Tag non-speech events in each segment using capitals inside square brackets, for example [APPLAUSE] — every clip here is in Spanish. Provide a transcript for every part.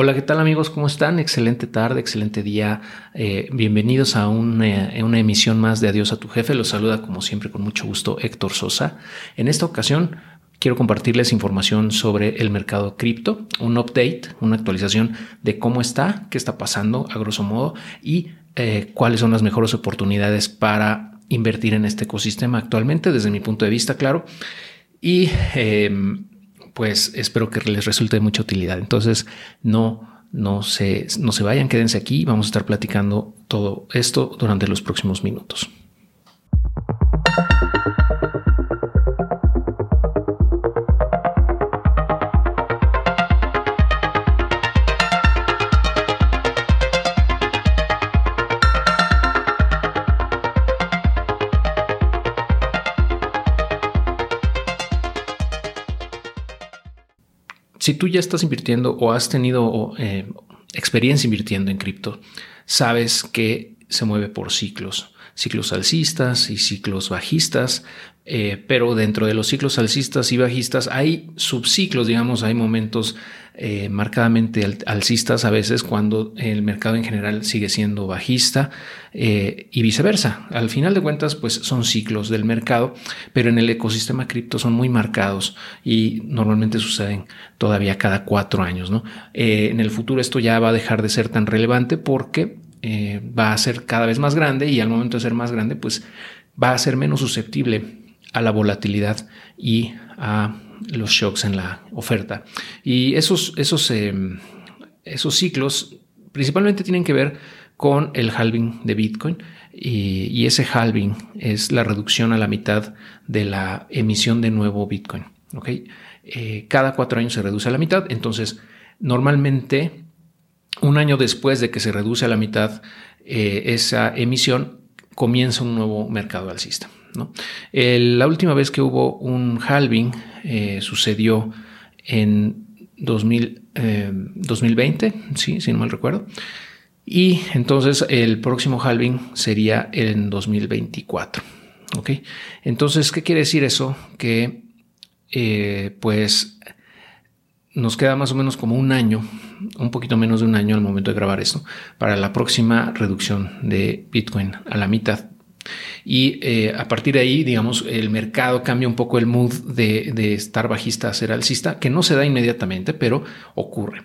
Hola, ¿qué tal amigos? ¿Cómo están? Excelente tarde, excelente día. Eh, bienvenidos a una, una, emisión más de Adiós a tu jefe. Los saluda como siempre con mucho gusto Héctor Sosa. En esta ocasión quiero compartirles información sobre el mercado cripto, un update, una actualización de cómo está, qué está pasando a grosso modo y eh, cuáles son las mejores oportunidades para invertir en este ecosistema actualmente desde mi punto de vista, claro. Y em, pues espero que les resulte de mucha utilidad. Entonces, no, no se, no se vayan, quédense aquí. Vamos a estar platicando todo esto durante los próximos minutos. Si tú ya estás invirtiendo o has tenido eh, experiencia invirtiendo en cripto, sabes que se mueve por ciclos, ciclos alcistas y ciclos bajistas, eh, pero dentro de los ciclos alcistas y bajistas hay subciclos, digamos, hay momentos eh, marcadamente alcistas a veces cuando el mercado en general sigue siendo bajista eh, y viceversa. Al final de cuentas, pues son ciclos del mercado, pero en el ecosistema cripto son muy marcados y normalmente suceden todavía cada cuatro años. ¿no? en el futuro esto ya va a dejar de ser tan relevante porque va a ser cada vez más grande y al momento de ser más grande, pues va a ser menos susceptible a la volatilidad y a los shocks en la oferta. Y esos, esos, eh, esos ciclos principalmente tienen que ver con el halving de Bitcoin y, ese halving es la reducción a la mitad de la emisión de nuevo Bitcoin. ¿okay? Eh, cada cuatro años se reduce a la mitad, entonces normalmente un año después de que se reduce a la mitad eh, esa emisión comienza un nuevo mercado alcista la última vez que hubo un halving eh, sucedió en 2020, eh, si no mal recuerdo. Y entonces el próximo halving sería en 2024. ¿ok? Entonces, ¿qué quiere decir eso? Que eh, pues nos queda más o menos como un año, un poquito menos de un año al momento de grabar esto, para la próxima reducción de Bitcoin a la mitad y eh, a partir de ahí, digamos, el mercado cambia un poco el mood de, estar bajista a ser alcista, que no se da inmediatamente, pero ocurre.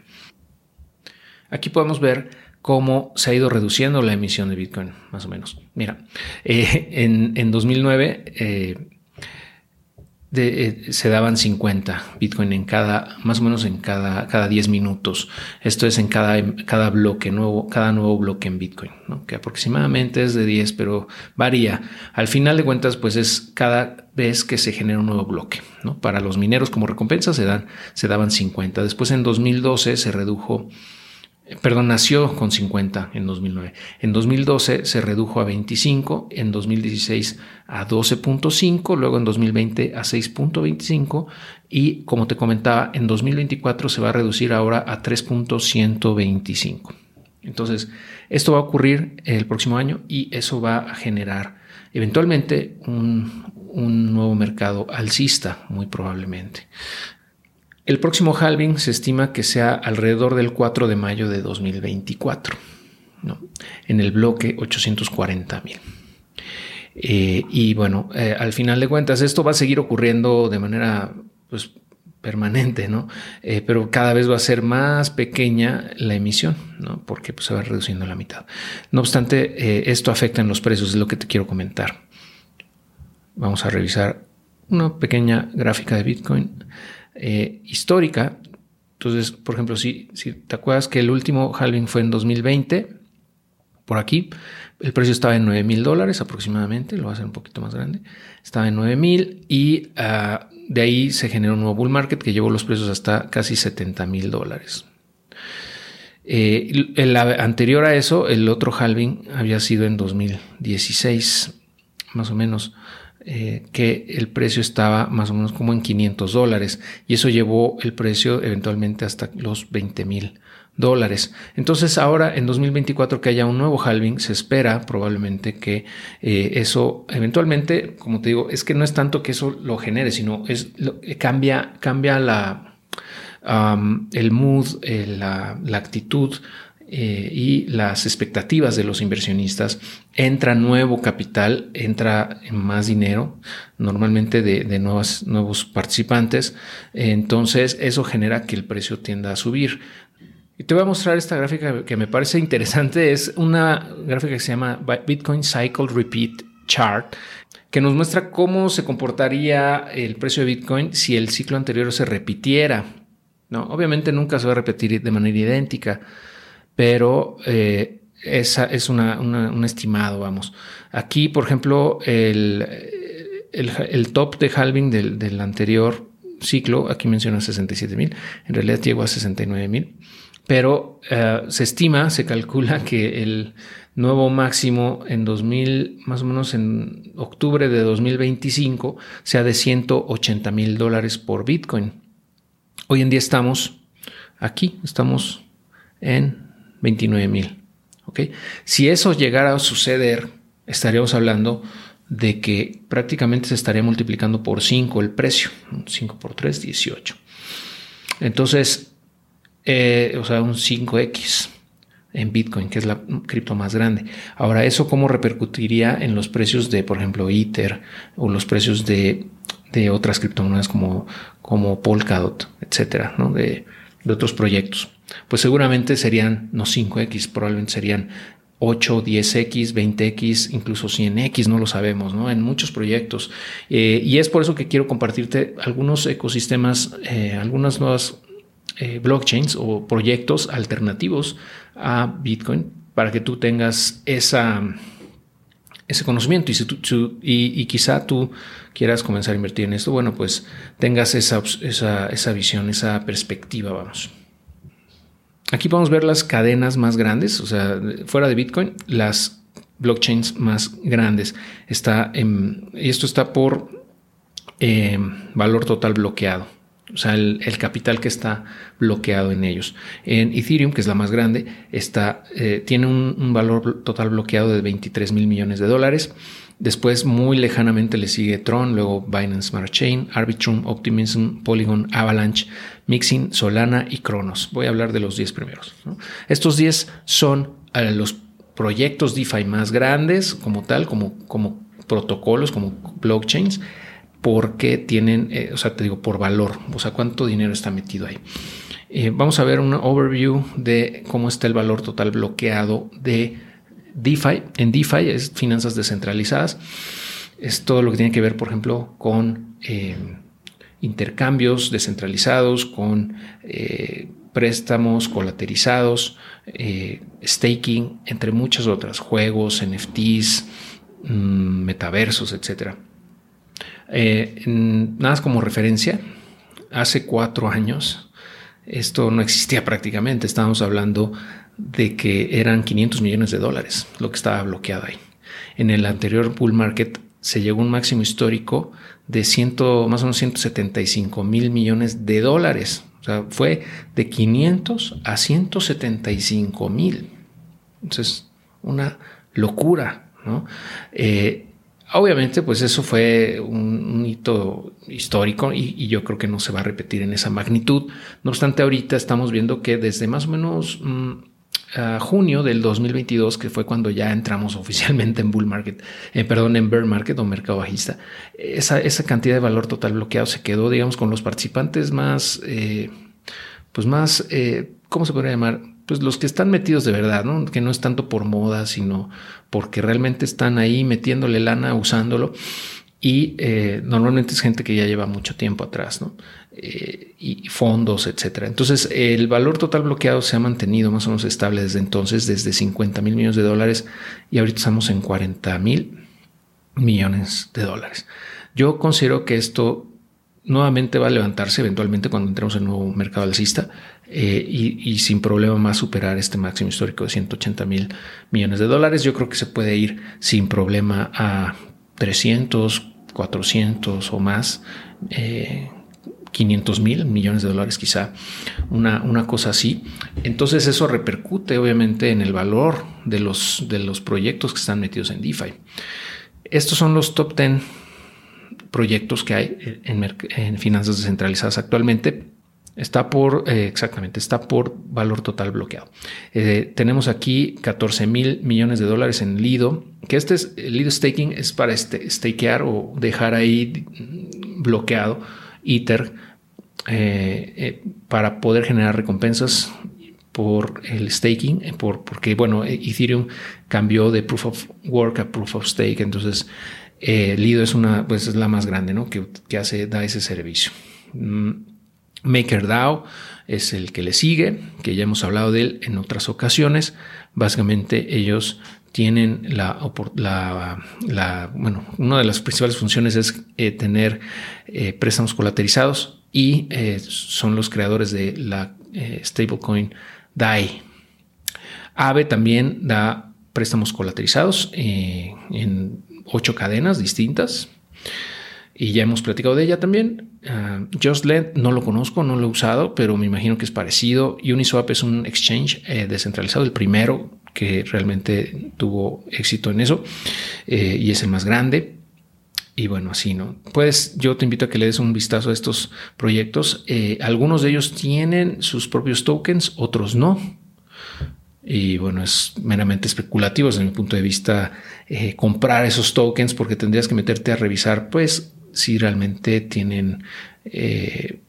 Aquí podemos ver cómo se ha ido reduciendo la emisión de Bitcoin, más o menos. Mira, eh, en, en, 2009 eh, se daban 50 Bitcoin en cada, más o menos en cada, cada 10 minutos. Esto es en cada, cada bloque nuevo, cada nuevo bloque en Bitcoin, que aproximadamente es de 10, pero varía. Al final de cuentas, pues es cada vez que se genera un nuevo bloque. ¿no? Para los mineros como recompensa se, dan, se daban 50. Después en 2012 se redujo perdón, nació con 50 en 2009. En 2012 se redujo a 25, en 2016 a 12.5, luego en 2020 a 6.25 y como te comentaba, en 2024 se va a reducir ahora a 3.125. Entonces, esto va a ocurrir el próximo año y eso va a generar eventualmente un, un nuevo mercado alcista, muy probablemente. El próximo halving se estima que sea alrededor del 4 de mayo de 2024, en el bloque 840 mil. Eh, y bueno, eh, al final de cuentas, esto va a seguir ocurriendo de manera pues, permanente, ¿no? Eh, pero cada vez va a ser más pequeña la emisión, ¿no? Porque pues, se va reduciendo la mitad. No obstante, esto afecta en los precios, es lo que te quiero comentar. Vamos a revisar una pequeña gráfica de Bitcoin. Eh, histórica. Entonces, por ejemplo, si, si te acuerdas que el último halving fue en 2020, por aquí, el precio estaba en 9 mil dólares aproximadamente, lo va a hacer un poquito más grande, estaba en 9 mil y ah, de ahí se generó un nuevo bull market que llevó los precios hasta casi 70 mil dólares. Eh, el anterior a eso, el otro halving había sido en 2016, más o menos. Eh, que el precio estaba más o menos como en 500 dólares y eso llevó el precio eventualmente hasta los 20 mil dólares. Entonces ahora en 2024 que haya un nuevo halving, se espera probablemente que eh, eso eventualmente, como te digo, es que no es tanto que eso lo genere, sino es cambia, cambia la el mood, la, actitud y las expectativas de los inversionistas, entra nuevo capital, entra más dinero, normalmente de, de nuevos participantes, entonces eso genera que el precio tienda a subir. Y te voy a mostrar esta gráfica que me parece interesante. Es una gráfica que se llama Bitcoin Cycle Repeat Chart, que nos muestra cómo se comportaría el precio de Bitcoin si el ciclo anterior se repitiera. ¿no? Obviamente nunca se va a repetir de manera idéntica, pero eh, esa es un estimado, vamos. Aquí, por ejemplo, el, el, top de halving del, del, anterior ciclo, aquí menciona 67 mil, en realidad llegó a 69 mil pero eh, se estima, se calcula que el nuevo máximo en 2000, más o menos en octubre de 2025, sea de 180 mil dólares por Bitcoin. Hoy en día estamos aquí, estamos en 29 mil. Si eso llegara a suceder, estaríamos hablando de que prácticamente se estaría multiplicando por 5 el precio. 5 por 3, 18. Entonces, eh, o sea, un 5X en Bitcoin, que es la cripto más grande. Ahora, ¿eso cómo repercutiría en los precios de, por ejemplo, Ether o los precios de, otras criptomonedas como, como Polkadot, etcétera, ¿no? de, otros proyectos? Pues seguramente serían no 5X, probablemente serían 8, 10X, 20X, incluso 100X, no lo sabemos, ¿no? En muchos proyectos. Eh, y es por eso que quiero compartirte algunos ecosistemas, eh, algunas nuevas eh, blockchains o proyectos alternativos a Bitcoin para que tú tengas esa, ese conocimiento y, si y, quizá tú quieras comenzar a invertir en esto, bueno, pues tengas esa, esa, esa visión, esa perspectiva, vamos. Aquí podemos ver las cadenas más grandes, o sea, fuera de Bitcoin, las blockchains más grandes. Está en, y esto está por eh, valor total bloqueado o sea, el, capital que está bloqueado en ellos. En Ethereum, que es la más grande, está, eh, tiene un, valor total bloqueado de 23 mil millones de dólares. Después, muy lejanamente, le sigue Tron, luego Binance Smart Chain, Arbitrum, Optimism, Polygon, Avalanche, Mixing, Solana y Cronos. Voy a hablar de los 10 primeros. Estos 10 son eh, los proyectos DeFi más grandes, como tal, como, como protocolos, como blockchains porque tienen, eh, o sea, te digo, por valor, o sea, cuánto dinero está metido ahí. Eh, vamos a ver un overview de cómo está el valor total bloqueado de DeFi. En DeFi es finanzas descentralizadas. Es todo lo que tiene que ver, por ejemplo, con eh, intercambios descentralizados, con préstamos colaterizados, staking, entre muchas otras, juegos, NFTs, mm, metaversos, etcétera. Eh, nada más como referencia, hace cuatro años esto no existía prácticamente. Estábamos hablando de que eran 500 millones de dólares lo que estaba bloqueado ahí. En el anterior bull market se llegó a un máximo histórico de ciento, más o menos 175 mil millones de dólares. O sea, fue de 500 a 175 mil. Entonces, una locura, ¿no? Eh, Obviamente, pues eso fue un, hito histórico y, yo creo que no se va a repetir en esa magnitud. No obstante, ahorita estamos viendo que desde más o menos mm, junio del 2022, que fue cuando ya entramos [LAUGHS] oficialmente en bull market, eh, perdón, en bear market o mercado bajista, esa, cantidad de valor total bloqueado se quedó, digamos, con los participantes más, eh, pues más, eh, ¿cómo se podría llamar? Pues los que están metidos de verdad, ¿no? que no es tanto por moda, sino porque realmente están ahí metiéndole lana, usándolo. Y eh, normalmente es gente que ya lleva mucho tiempo atrás, ¿no? Eh, y fondos, etcétera. Entonces, el valor total bloqueado se ha mantenido más o menos estable desde entonces, desde 50 mil millones de dólares, y ahorita estamos en 40 mil millones de dólares. Yo considero que esto nuevamente va a levantarse eventualmente cuando entremos en el nuevo mercado alcista eh, y, sin problema más superar este máximo histórico de 180 mil millones de dólares. Yo creo que se puede ir sin problema a 300, 400 o más. 500 eh, mil millones de dólares quizá, una, una, cosa así. Entonces eso repercute obviamente en el valor de los, de los proyectos que están metidos en DeFi. Estos son los top 10 proyectos que hay en, finanzas descentralizadas actualmente. Está por, eh, exactamente, está por valor total bloqueado. Eh, tenemos aquí 14 mil millones de dólares en Lido, que este es, Lido staking es para este, stakear o dejar ahí bloqueado Ether eh, para poder generar recompensas por el staking, por, porque bueno, Ethereum cambió de proof of work a proof of stake, entonces Lido es una, pues es la más grande, ¿no? Que, que hace, da ese servicio. Mm, MakerDAO es el que le sigue, que ya hemos hablado de él en otras ocasiones. Básicamente ellos tienen la, bueno, una de las principales funciones es eh, tener eh, préstamos colaterizados y eh, son los creadores de la stablecoin DAI. AVE también da préstamos colaterizados en ocho cadenas distintas y ya hemos platicado de ella también. Uh, JustLend no lo conozco, no lo he usado, pero me imagino que es parecido. Uniswap es un exchange eh, descentralizado, el primero que realmente tuvo éxito en eso eh, y es el más grande. Y bueno, así, ¿no? Pues yo te invito a que le des un vistazo a estos proyectos. Eh, algunos de ellos tienen sus propios tokens, otros no. Y bueno, es meramente especulativo desde mi punto de vista comprar esos tokens porque tendrías que meterte a revisar, pues, si realmente tienen eh,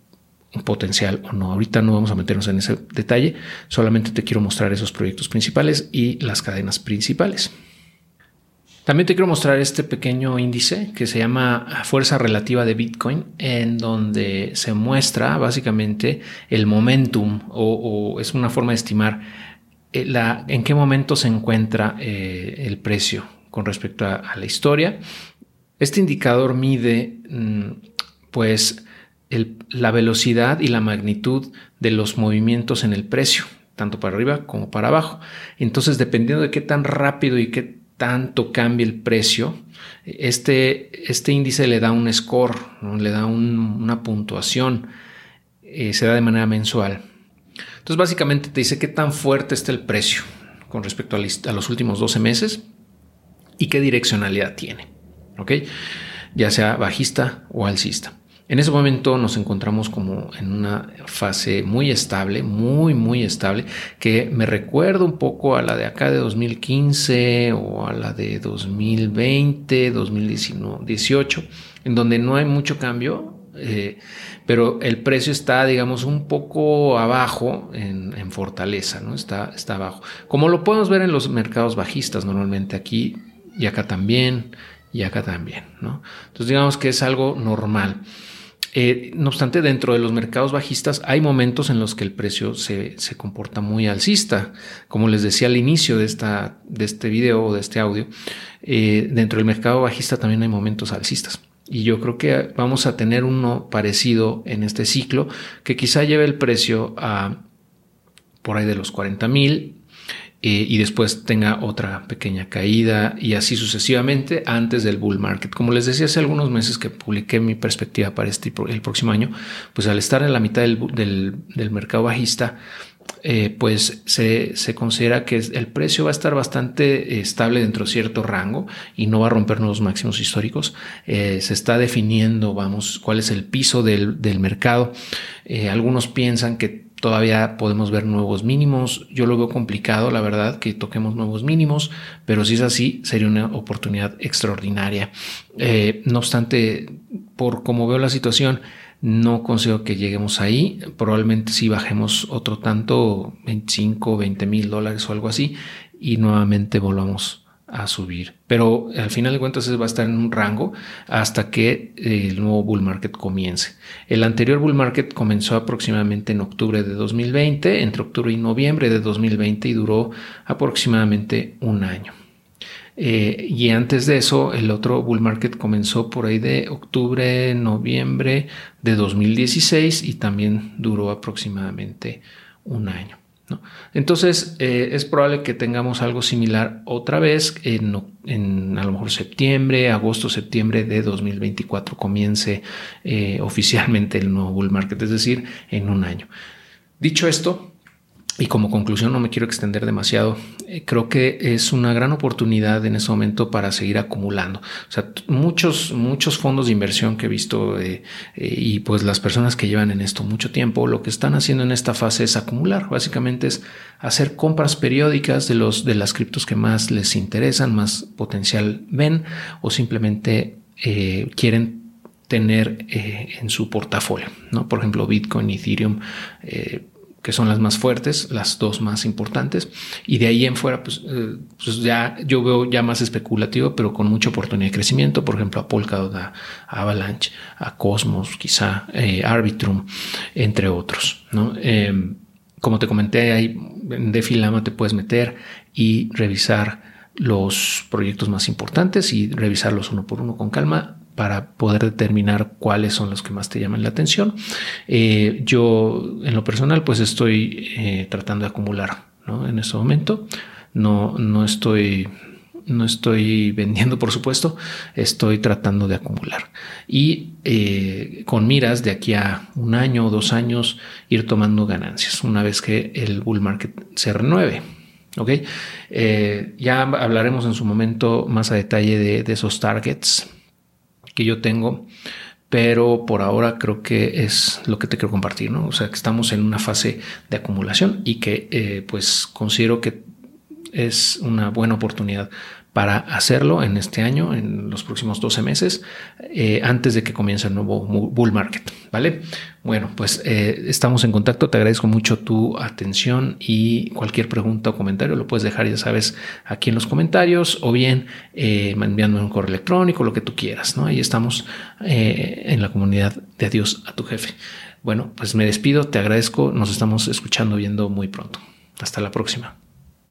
un potencial o no. Ahorita no vamos a meternos en ese detalle, solamente te quiero mostrar esos proyectos principales y las cadenas principales. También te quiero mostrar este pequeño índice que se llama fuerza relativa de Bitcoin, en donde se muestra básicamente el momentum o, es una forma de estimar eh, la, en qué momento se encuentra eh, el precio con respecto a la historia este indicador mide mm, pues la velocidad y la magnitud de los movimientos en el precio, tanto para arriba como para abajo. Entonces, dependiendo de qué tan rápido y qué tanto cambie el precio, este, este índice le da un score, le da una puntuación, eh, se da de manera mensual. Entonces, básicamente te dice qué tan fuerte está el precio con respecto a los últimos 12 meses y qué direccionalidad tiene. ¿ok? Ya sea bajista o alcista. En ese momento nos encontramos como en una fase muy estable, muy, muy estable, que me recuerda un poco a la de acá de 2015 o a la de 2020, 2018, en donde no hay mucho cambio, eh, pero el precio está, digamos, un poco abajo en, fortaleza, ¿no? Está, está abajo. Como lo podemos ver en los mercados bajistas normalmente aquí y acá también y acá también. ¿no? Entonces digamos que es algo normal. Eh, no obstante, dentro de los mercados bajistas hay momentos en los que el precio se, comporta muy alcista. Como les decía al inicio de, esta, de este video o de este audio, eh, dentro del mercado bajista también hay momentos alcistas. Y yo creo que vamos a tener uno parecido en este ciclo que quizá lleve el precio a por ahí de los 40 mil eh, y después tenga otra pequeña caída y así sucesivamente antes del bull market. Como les decía hace algunos meses que publiqué mi perspectiva para este el próximo año, pues al estar en la mitad del, mercado bajista, eh, pues se, considera que el precio va a estar bastante estable dentro de cierto rango y no va a romper nuevos máximos históricos. Eh, se está definiendo, vamos, cuál es el piso del, del mercado. algunos piensan que Todavía podemos ver nuevos mínimos. Yo lo veo complicado, la verdad, que toquemos nuevos mínimos, pero si es así, sería una oportunidad extraordinaria. Eh, no obstante, por como veo la situación, no consigo que lleguemos ahí. Probablemente si bajemos otro tanto, 25, 20 mil dólares o algo así, y nuevamente volvamos a subir. Pero al final de cuentas va a estar en un rango hasta que eh, el nuevo bull market comience. El anterior bull market comenzó aproximadamente en octubre de 2020, entre octubre y noviembre de 2020 y duró aproximadamente un año. Eh, y antes de eso, el otro bull market comenzó por ahí de octubre, noviembre de 2016 y también duró aproximadamente un año. Entonces, eh, es probable que tengamos algo similar otra vez en, a lo mejor septiembre, agosto, septiembre de 2024 comience eh, [LAUGHS] oficialmente el nuevo bull market, es decir, en un año. Dicho esto, y como conclusión, no me quiero extender demasiado eh, creo que es una gran oportunidad en ese momento para seguir acumulando. O sea, muchos, muchos fondos de inversión que he visto eh, eh, y pues las personas que llevan en esto mucho tiempo, lo que están haciendo en esta fase es acumular. Básicamente es hacer compras periódicas de los de las criptos que más les interesan, más potencial ven o simplemente quieren tener en su portafolio, ¿no? Por ejemplo, Bitcoin, Ethereum, que son las más fuertes, las dos más importantes. Y de ahí en fuera, pues, eh, pues ya yo veo ya más especulativo, pero con mucha oportunidad de crecimiento. Por ejemplo, a Polkadot, a, Avalanche, a Cosmos, quizá eh, Arbitrum, entre otros. ¿no? Em, como te comenté, ahí en Defilama te puedes meter y revisar los proyectos más importantes y revisarlos uno por uno con calma para poder determinar cuáles son los que más te llaman la atención. Eh, yo en lo personal pues estoy eh, tratando de acumular ¿no? en este momento. No, no estoy no estoy [LAUGHS] vendiendo, por supuesto, estoy tratando de acumular. Y eh, con miras de aquí a un año o dos años ir tomando ganancias una vez que el bull market se renueve. Ok, ya hablaremos en su momento más a detalle de, de esos targets que yo tengo, pero por ahora creo que es lo que te quiero compartir, ¿no? O sea, que estamos en una fase de acumulación y que eh, pues considero que es una buena oportunidad para hacerlo en este año, en los próximos 12 meses, eh, antes de que comience el nuevo bull market. ¿Vale? Bueno, pues eh, estamos en contacto. Te agradezco mucho tu atención y cualquier pregunta o comentario lo puedes dejar, ya sabes, aquí en los comentarios o bien eh, enviando un correo electrónico, lo que tú quieras. ¿no? Ahí estamos en la comunidad de Adiós a tu jefe. Bueno, pues me despido, te agradezco. Nos estamos escuchando, viendo muy pronto. Hasta la próxima.